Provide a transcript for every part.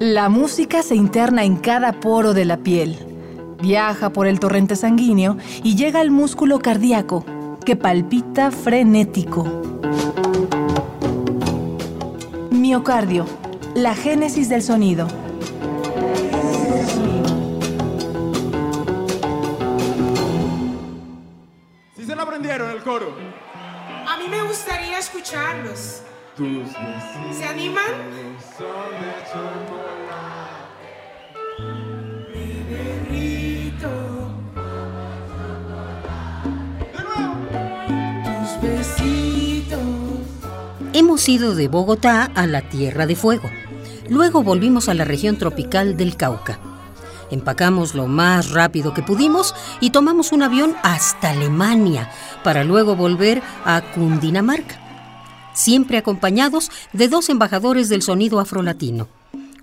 La música se interna en cada poro de la piel, viaja por el torrente sanguíneo y llega al músculo cardíaco, que palpita frenético. Miocardio, la génesis del sonido. Si se lo aprendieron el coro. A mí me gustaría escucharlos. ¿Se animan? Hemos ido de Bogotá a la Tierra de Fuego. Luego volvimos a la región tropical del Cauca. Empacamos lo más rápido que pudimos y tomamos un avión hasta Alemania para luego volver a Cundinamarca, siempre acompañados de dos embajadores del sonido afrolatino,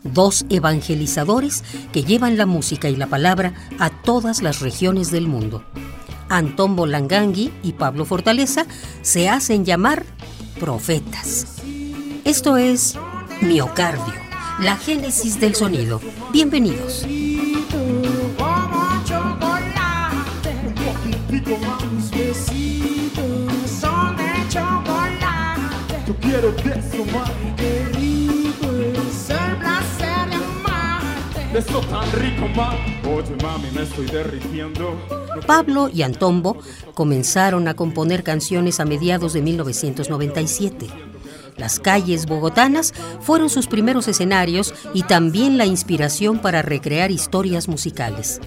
dos evangelizadores que llevan la música y la palabra a todas las regiones del mundo. Antón Bolangangui y Pablo Fortaleza se hacen llamar profetas. Esto es Miocardio, la génesis del sonido. Bienvenidos. Pablo y Antombo comenzaron a componer canciones a mediados de 1997. Las calles bogotanas fueron sus primeros escenarios y también la inspiración para recrear historias musicales.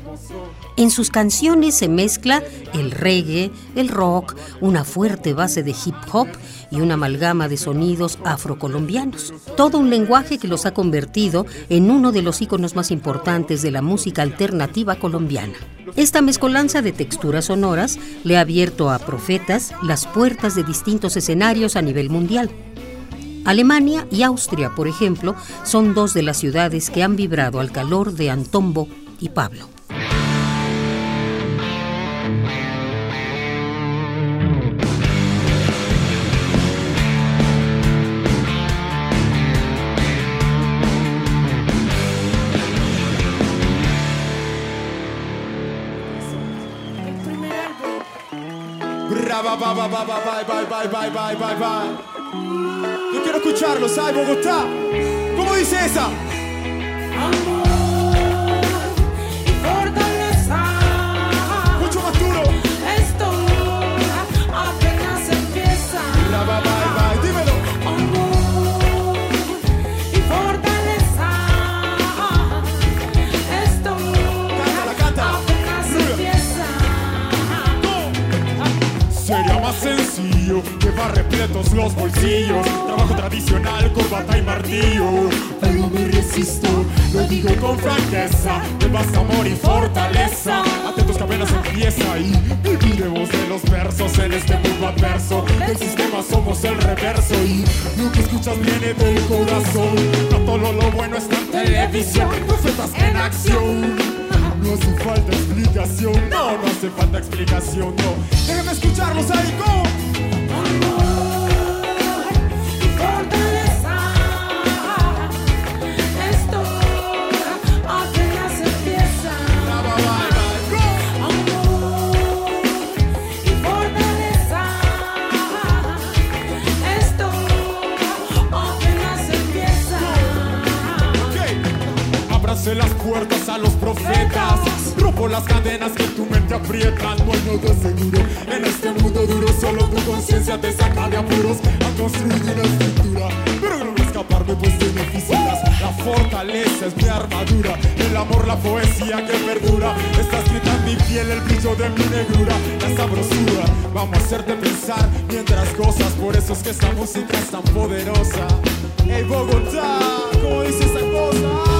En sus canciones se mezcla el reggae, el rock, una fuerte base de hip hop y una amalgama de sonidos afrocolombianos. Todo un lenguaje que los ha convertido en uno de los íconos más importantes de la música alternativa colombiana. Esta mezcolanza de texturas sonoras le ha abierto a Profetas las puertas de distintos escenarios a nivel mundial. Alemania y Austria, por ejemplo, son dos de las ciudades que han vibrado al calor de Antombo y Pablo. Brava, bye, bye, bye, bye, bye, bye, bye, bye, bye, bye. Yo quiero escucharlo, ¿sabes, Bogotá? ¿Cómo dice esa? Llevar repletos los bolsillos. Trabajo tradicional, corbata y martillo. Pero me resisto, lo digo con franqueza. Me basta amor y fortaleza. Atentos que apenas empieza y viviremos de los versos en este mundo adverso. Del sistema somos el reverso y lo que escuchas viene del corazón. No todo lo bueno está en televisión. Profetas en acción. No hace falta explicación, no, no hace falta explicación, no. Déjenme escucharlos ahí, ¿cómo? En este mundo duro. Solo tu conciencia te saca de apuros a construir una estructura. Pero no escaparme, pues tiene fisuras. La fortaleza es mi armadura. El amor, la poesía que perdura. Está escrita en mi piel el brillo de mi negrura. La sabrosura. Vamos a hacerte pensar mientras gozas. Por eso es que esta música es tan poderosa. Hey Bogotá, ¿cómo dice esa cosa?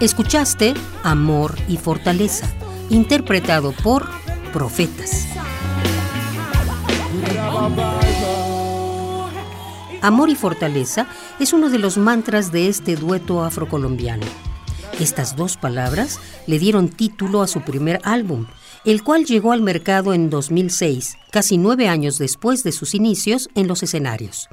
Escuchaste Amor y Fortaleza, interpretado por Profetas. Amor y Fortaleza es uno de los mantras de este dueto afrocolombiano. Estas dos palabras le dieron título a su primer álbum, el cual llegó al mercado en 2006, casi nueve años después de sus inicios en los escenarios.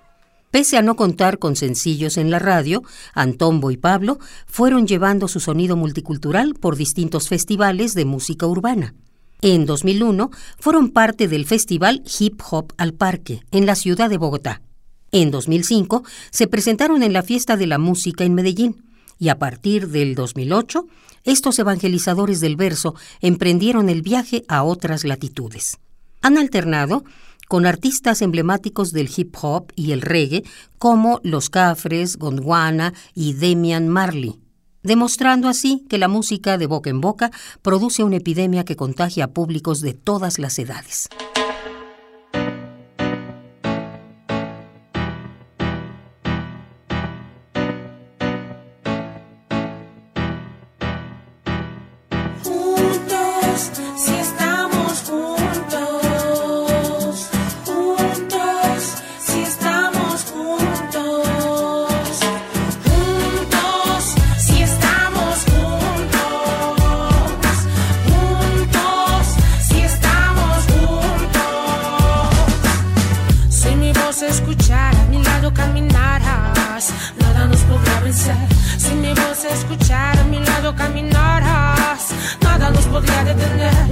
Pese a no contar con sencillos en la radio, Antombo y Pablo fueron llevando su sonido multicultural por distintos festivales de música urbana. En 2001 fueron parte del festival Hip Hop al Parque, en la ciudad de Bogotá. En 2005 se presentaron en la Fiesta de la Música en Medellín y a partir del 2008 estos evangelizadores del verso emprendieron el viaje a otras latitudes. Han alternado con artistas emblemáticos del hip hop y el reggae como Los Cafres, Gondwana y Demian Marley, demostrando así que la música de boca en boca produce una epidemia que contagia a públicos de todas las edades. The na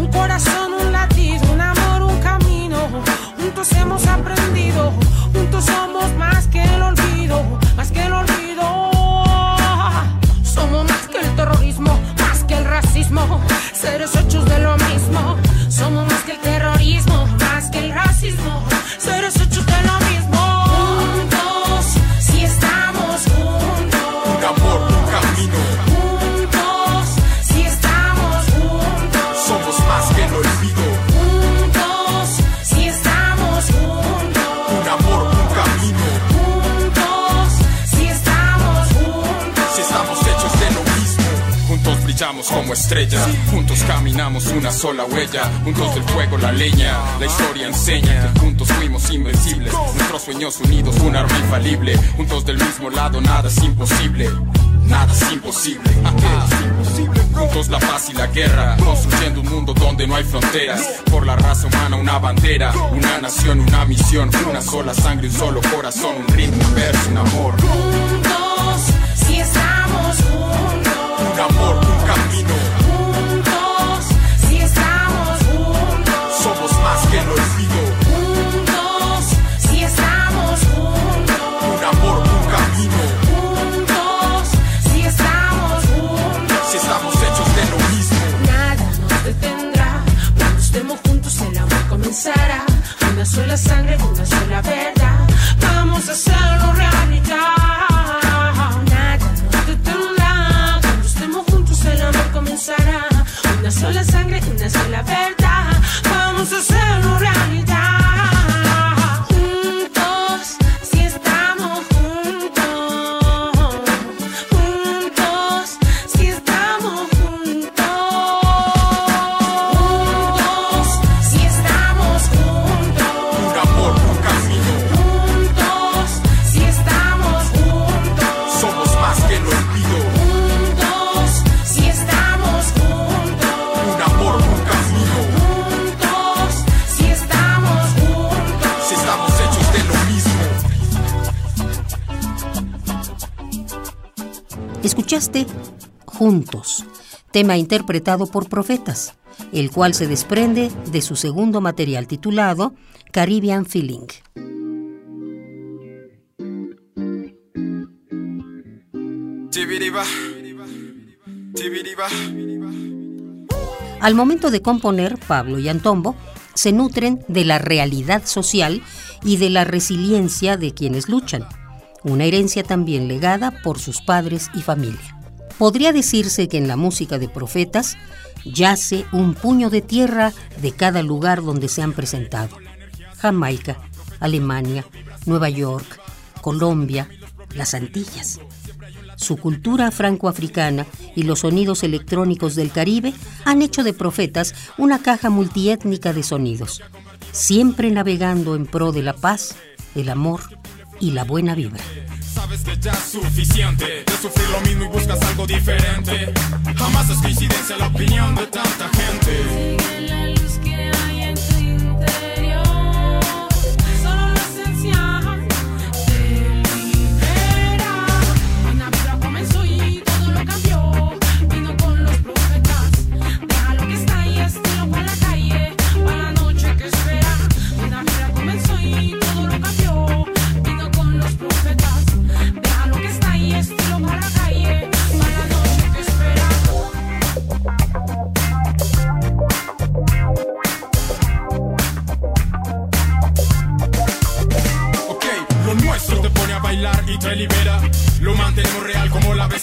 brillamos como estrellas, juntos caminamos una sola huella, juntos del fuego la leña. La historia enseña que juntos fuimos invencibles, nuestros sueños unidos, un arma infalible. Juntos del mismo lado, nada es imposible. Nada es imposible. Juntos la paz y la guerra, construyendo un mundo donde no hay fronteras. Por la raza humana una bandera, una nación, una misión, una sola sangre, un solo corazón, un ritmo, un verso, un amor. Escuchaste Juntos, tema interpretado por Profetas, el cual se desprende de su segundo material titulado Caribbean Feeling. Al momento de componer, Pablo y Antombo se nutren de la realidad social y de la resiliencia de quienes luchan, una herencia también legada por sus padres y familia. Podría decirse que en la música de profetas yace un puño de tierra de cada lugar donde se han presentado. Jamaica, Alemania, Nueva York, Colombia, las Antillas. Su cultura francoafricana y los sonidos electrónicos del Caribe han hecho de Profetas una caja multiétnica de sonidos, siempre navegando en pro de la paz, el amor y la buena vibra. Sabes que ya es suficiente de sufrir lo mismo y buscas algo diferente. Jamás es coincidencia la opinión de tanta gente.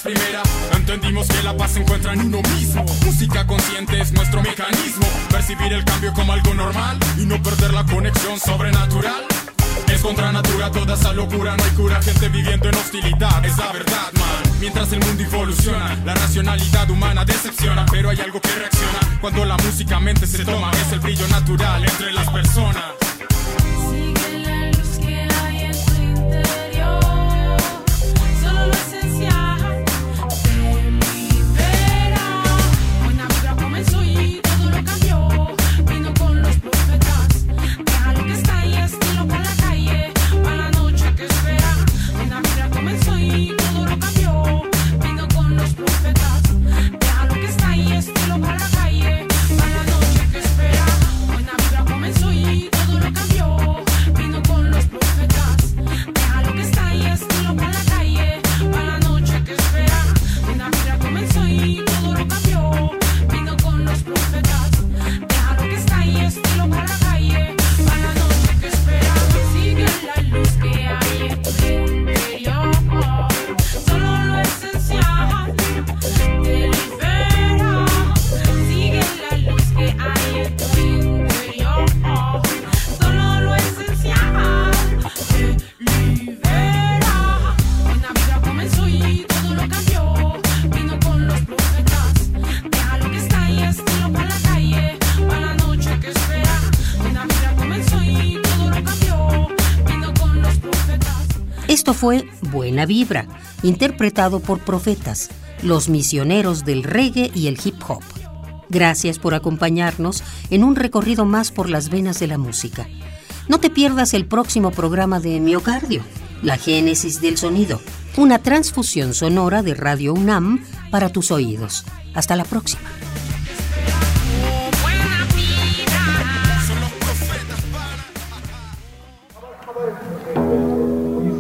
Primera. Entendimos que la paz se encuentra en uno mismo. Música consciente es nuestro mecanismo. Percibir el cambio como algo normal y no perder la conexión sobrenatural. Es contra natura toda esa locura, no hay cura, gente viviendo en hostilidad, es la verdad, man. Mientras el mundo evoluciona, la racionalidad humana decepciona, pero hay algo que reacciona cuando la música mente se toma, es el brillo natural entre las personas. Esto fue Buena Vibra, interpretado por Profetas, los misioneros del reggae y el hip hop. Gracias por acompañarnos en un recorrido más por las venas de la música. No te pierdas el próximo programa de Miocardio, la génesis del sonido, una transfusión sonora de Radio UNAM para tus oídos. Hasta la próxima.